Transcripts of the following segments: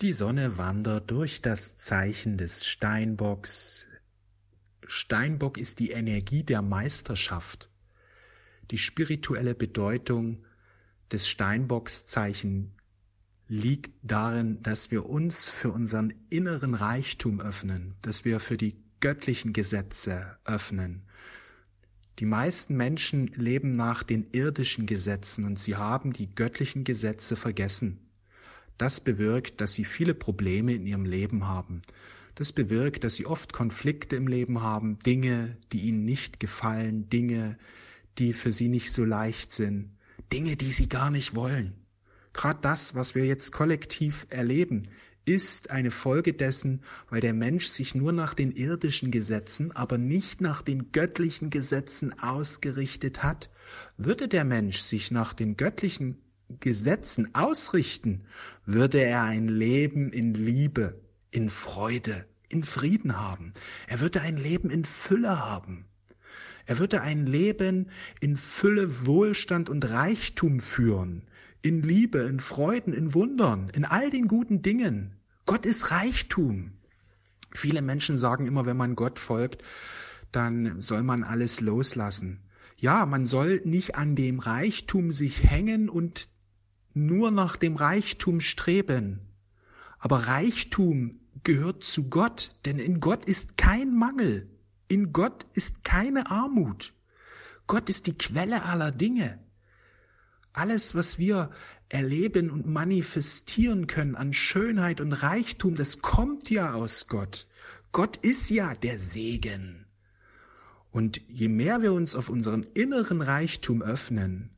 Die Sonne wandert durch das Zeichen des Steinbocks. Steinbock ist die Energie der Meisterschaft. Die spirituelle Bedeutung des Steinbockszeichen liegt darin, dass wir uns für unseren inneren Reichtum öffnen, dass wir für die göttlichen Gesetze öffnen. Die meisten Menschen leben nach den irdischen Gesetzen und sie haben die göttlichen Gesetze vergessen. Das bewirkt, dass sie viele Probleme in ihrem Leben haben. Das bewirkt, dass sie oft Konflikte im Leben haben, Dinge, die ihnen nicht gefallen, Dinge, die für sie nicht so leicht sind, Dinge, die sie gar nicht wollen. Gerade das, was wir jetzt kollektiv erleben, ist eine Folge dessen, weil der Mensch sich nur nach den irdischen Gesetzen, aber nicht nach den göttlichen Gesetzen ausgerichtet hat. Würde der Mensch sich nach den göttlichen Gesetzen ausrichten, würde er ein Leben in Liebe, in Freude, in Frieden haben. Er würde ein Leben in Fülle haben. Er würde ein Leben in Fülle, Wohlstand und Reichtum führen, in Liebe, in Freuden, in Wundern, in all den guten Dingen. Gott ist Reichtum. Viele Menschen sagen immer, wenn man Gott folgt, dann soll man alles loslassen. Ja, man soll nicht an dem Reichtum sich hängen und nur nach dem Reichtum streben. Aber Reichtum gehört zu Gott, denn in Gott ist kein Mangel. In Gott ist keine Armut. Gott ist die Quelle aller Dinge. Alles, was wir erleben und manifestieren können an Schönheit und Reichtum, das kommt ja aus Gott. Gott ist ja der Segen. Und je mehr wir uns auf unseren inneren Reichtum öffnen,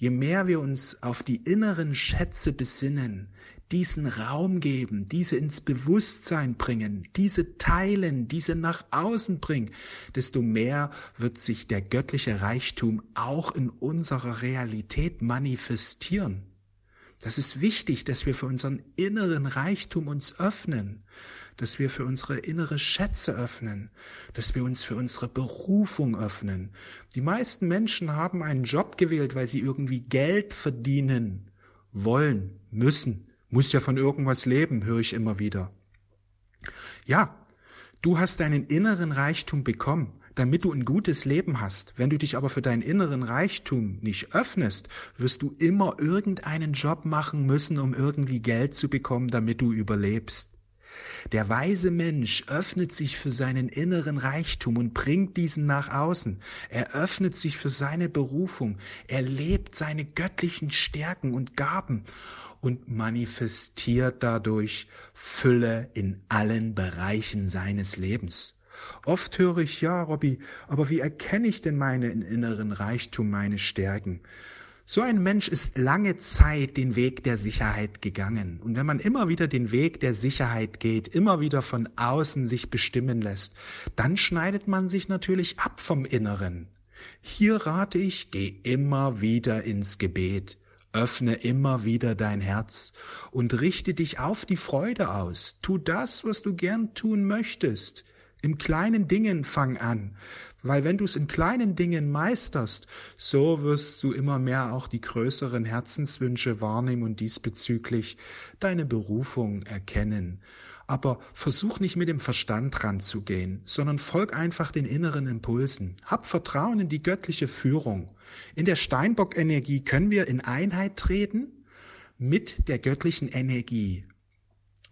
Je mehr wir uns auf die inneren Schätze besinnen, diesen Raum geben, diese ins Bewusstsein bringen, diese teilen, diese nach außen bringen, desto mehr wird sich der göttliche Reichtum auch in unserer Realität manifestieren. Das ist wichtig, dass wir für unseren inneren Reichtum uns öffnen, dass wir für unsere innere Schätze öffnen, dass wir uns für unsere Berufung öffnen. Die meisten Menschen haben einen Job gewählt, weil sie irgendwie Geld verdienen wollen, müssen. Muss ja von irgendwas leben, höre ich immer wieder. Ja, du hast deinen inneren Reichtum bekommen damit du ein gutes Leben hast. Wenn du dich aber für deinen inneren Reichtum nicht öffnest, wirst du immer irgendeinen Job machen müssen, um irgendwie Geld zu bekommen, damit du überlebst. Der weise Mensch öffnet sich für seinen inneren Reichtum und bringt diesen nach außen. Er öffnet sich für seine Berufung. Er lebt seine göttlichen Stärken und Gaben und manifestiert dadurch Fülle in allen Bereichen seines Lebens. Oft höre ich, ja, Robby, aber wie erkenne ich denn meinen inneren Reichtum, meine Stärken? So ein Mensch ist lange Zeit den Weg der Sicherheit gegangen. Und wenn man immer wieder den Weg der Sicherheit geht, immer wieder von außen sich bestimmen lässt, dann schneidet man sich natürlich ab vom Inneren. Hier rate ich, geh immer wieder ins Gebet. Öffne immer wieder dein Herz und richte dich auf die Freude aus. Tu das, was du gern tun möchtest. Im kleinen Dingen fang an, weil wenn du es in kleinen Dingen meisterst, so wirst du immer mehr auch die größeren Herzenswünsche wahrnehmen und diesbezüglich deine Berufung erkennen. Aber versuch nicht mit dem Verstand ranzugehen, sondern folg einfach den inneren Impulsen. Hab Vertrauen in die göttliche Führung. In der Steinbock-Energie können wir in Einheit treten mit der göttlichen Energie.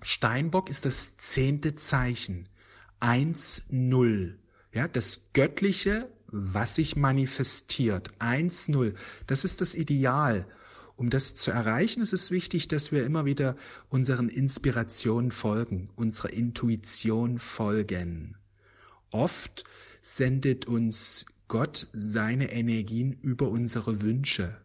Steinbock ist das zehnte Zeichen. 1-0. Ja, das Göttliche, was sich manifestiert. 1-0. Das ist das Ideal. Um das zu erreichen, ist es wichtig, dass wir immer wieder unseren Inspirationen folgen, unserer Intuition folgen. Oft sendet uns Gott seine Energien über unsere Wünsche.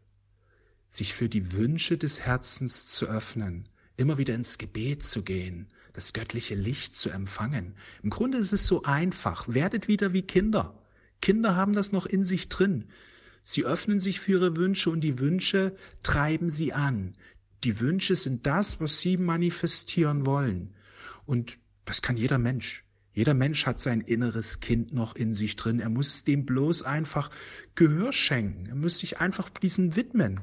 Sich für die Wünsche des Herzens zu öffnen, immer wieder ins Gebet zu gehen, das göttliche Licht zu empfangen. Im Grunde ist es so einfach. Werdet wieder wie Kinder. Kinder haben das noch in sich drin. Sie öffnen sich für ihre Wünsche und die Wünsche treiben sie an. Die Wünsche sind das, was sie manifestieren wollen. Und das kann jeder Mensch. Jeder Mensch hat sein inneres Kind noch in sich drin. Er muss dem bloß einfach Gehör schenken. Er muss sich einfach diesen widmen.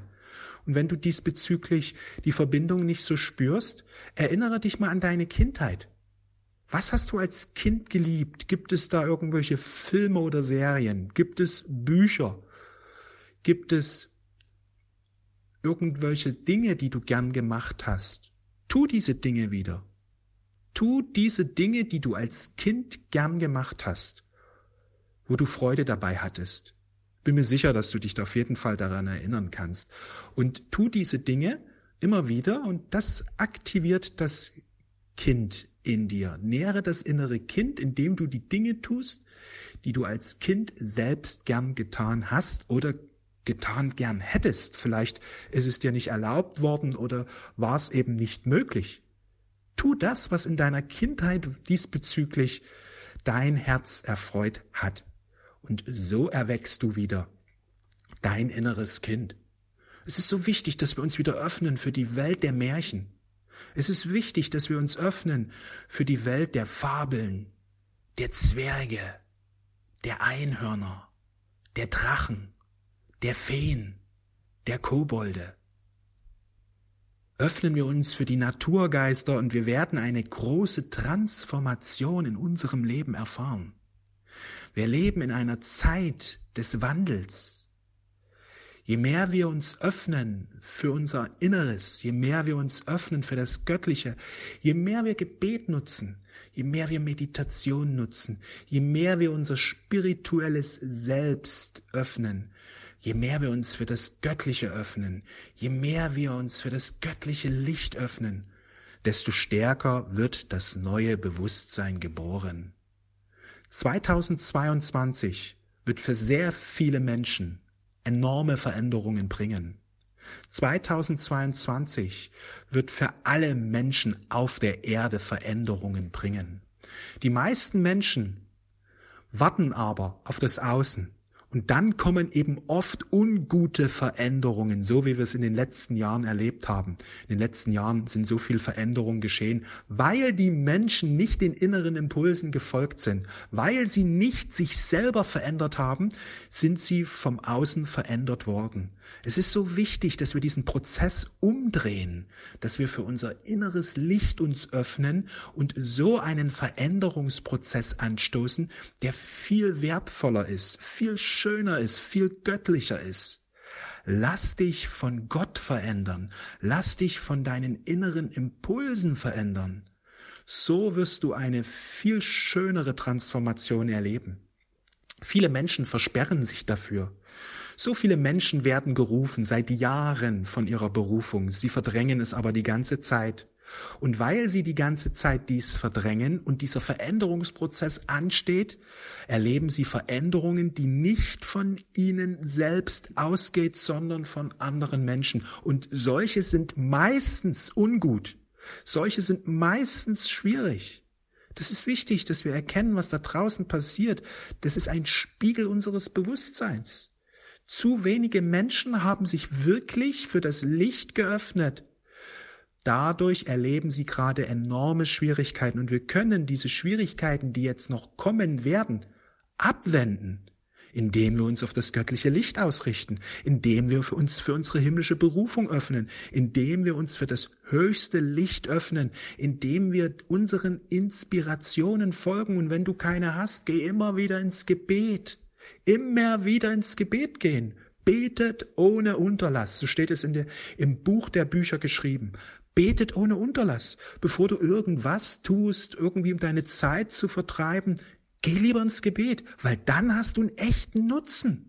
Und wenn du diesbezüglich die Verbindung nicht so spürst, erinnere dich mal an deine Kindheit. Was hast du als Kind geliebt? Gibt es da irgendwelche Filme oder Serien? Gibt es Bücher? Gibt es irgendwelche Dinge, die du gern gemacht hast? Tu diese Dinge wieder. Tu diese Dinge, die du als Kind gern gemacht hast, wo du Freude dabei hattest. Bin mir sicher, dass du dich auf jeden Fall daran erinnern kannst. Und tu diese Dinge immer wieder und das aktiviert das Kind in dir. Nähre das innere Kind, indem du die Dinge tust, die du als Kind selbst gern getan hast oder getan gern hättest. Vielleicht ist es dir nicht erlaubt worden oder war es eben nicht möglich. Tu das, was in deiner Kindheit diesbezüglich dein Herz erfreut hat. Und so erwächst du wieder dein inneres Kind. Es ist so wichtig, dass wir uns wieder öffnen für die Welt der Märchen. Es ist wichtig, dass wir uns öffnen für die Welt der Fabeln, der Zwerge, der Einhörner, der Drachen, der Feen, der Kobolde. Öffnen wir uns für die Naturgeister und wir werden eine große Transformation in unserem Leben erfahren. Wir leben in einer Zeit des Wandels. Je mehr wir uns öffnen für unser Inneres, je mehr wir uns öffnen für das Göttliche, je mehr wir Gebet nutzen, je mehr wir Meditation nutzen, je mehr wir unser spirituelles Selbst öffnen, je mehr wir uns für das Göttliche öffnen, je mehr wir uns für das göttliche Licht öffnen, desto stärker wird das neue Bewusstsein geboren. 2022 wird für sehr viele Menschen enorme Veränderungen bringen. 2022 wird für alle Menschen auf der Erde Veränderungen bringen. Die meisten Menschen warten aber auf das Außen. Und dann kommen eben oft ungute Veränderungen, so wie wir es in den letzten Jahren erlebt haben. In den letzten Jahren sind so viel Veränderungen geschehen, weil die Menschen nicht den inneren Impulsen gefolgt sind, weil sie nicht sich selber verändert haben, sind sie vom Außen verändert worden. Es ist so wichtig, dass wir diesen Prozess umdrehen, dass wir für unser inneres Licht uns öffnen und so einen Veränderungsprozess anstoßen, der viel wertvoller ist, viel schöner ist, viel göttlicher ist. Lass dich von Gott verändern, lass dich von deinen inneren Impulsen verändern. So wirst du eine viel schönere Transformation erleben. Viele Menschen versperren sich dafür. So viele Menschen werden gerufen seit Jahren von ihrer Berufung, sie verdrängen es aber die ganze Zeit. Und weil sie die ganze Zeit dies verdrängen und dieser Veränderungsprozess ansteht, erleben sie Veränderungen, die nicht von ihnen selbst ausgeht, sondern von anderen Menschen. Und solche sind meistens ungut. Solche sind meistens schwierig. Das ist wichtig, dass wir erkennen, was da draußen passiert. Das ist ein Spiegel unseres Bewusstseins. Zu wenige Menschen haben sich wirklich für das Licht geöffnet. Dadurch erleben sie gerade enorme Schwierigkeiten und wir können diese Schwierigkeiten, die jetzt noch kommen werden, abwenden, indem wir uns auf das göttliche Licht ausrichten, indem wir uns für unsere himmlische Berufung öffnen, indem wir uns für das höchste Licht öffnen, indem wir unseren Inspirationen folgen und wenn du keine hast, geh immer wieder ins Gebet. Immer wieder ins Gebet gehen. Betet ohne Unterlass. So steht es in der, im Buch der Bücher geschrieben. Betet ohne Unterlass. Bevor du irgendwas tust, irgendwie um deine Zeit zu vertreiben, geh lieber ins Gebet, weil dann hast du einen echten Nutzen.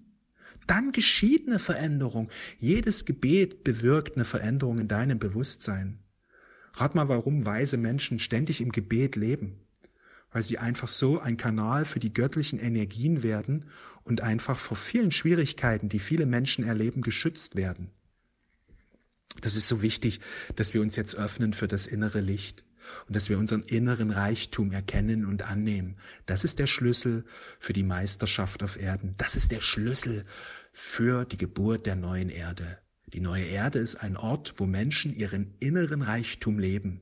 Dann geschieht eine Veränderung. Jedes Gebet bewirkt eine Veränderung in deinem Bewusstsein. Rat mal, warum weise Menschen ständig im Gebet leben weil sie einfach so ein Kanal für die göttlichen Energien werden und einfach vor vielen Schwierigkeiten, die viele Menschen erleben, geschützt werden. Das ist so wichtig, dass wir uns jetzt öffnen für das innere Licht und dass wir unseren inneren Reichtum erkennen und annehmen. Das ist der Schlüssel für die Meisterschaft auf Erden. Das ist der Schlüssel für die Geburt der neuen Erde. Die neue Erde ist ein Ort, wo Menschen ihren inneren Reichtum leben,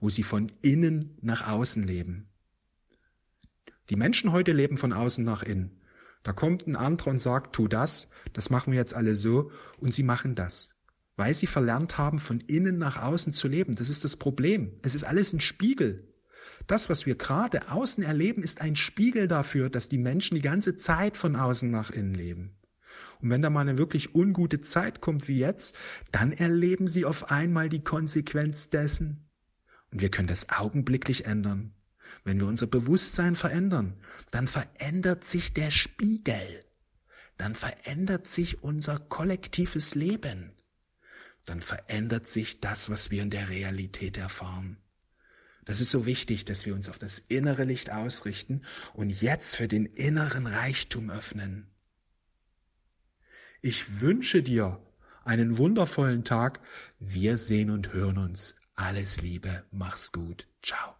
wo sie von innen nach außen leben. Die Menschen heute leben von außen nach innen. Da kommt ein anderer und sagt, tu das, das machen wir jetzt alle so, und sie machen das. Weil sie verlernt haben, von innen nach außen zu leben. Das ist das Problem. Es ist alles ein Spiegel. Das, was wir gerade außen erleben, ist ein Spiegel dafür, dass die Menschen die ganze Zeit von außen nach innen leben. Und wenn da mal eine wirklich ungute Zeit kommt wie jetzt, dann erleben sie auf einmal die Konsequenz dessen. Und wir können das augenblicklich ändern. Wenn wir unser Bewusstsein verändern, dann verändert sich der Spiegel. Dann verändert sich unser kollektives Leben. Dann verändert sich das, was wir in der Realität erfahren. Das ist so wichtig, dass wir uns auf das innere Licht ausrichten und jetzt für den inneren Reichtum öffnen. Ich wünsche dir einen wundervollen Tag. Wir sehen und hören uns. Alles Liebe, mach's gut. Ciao.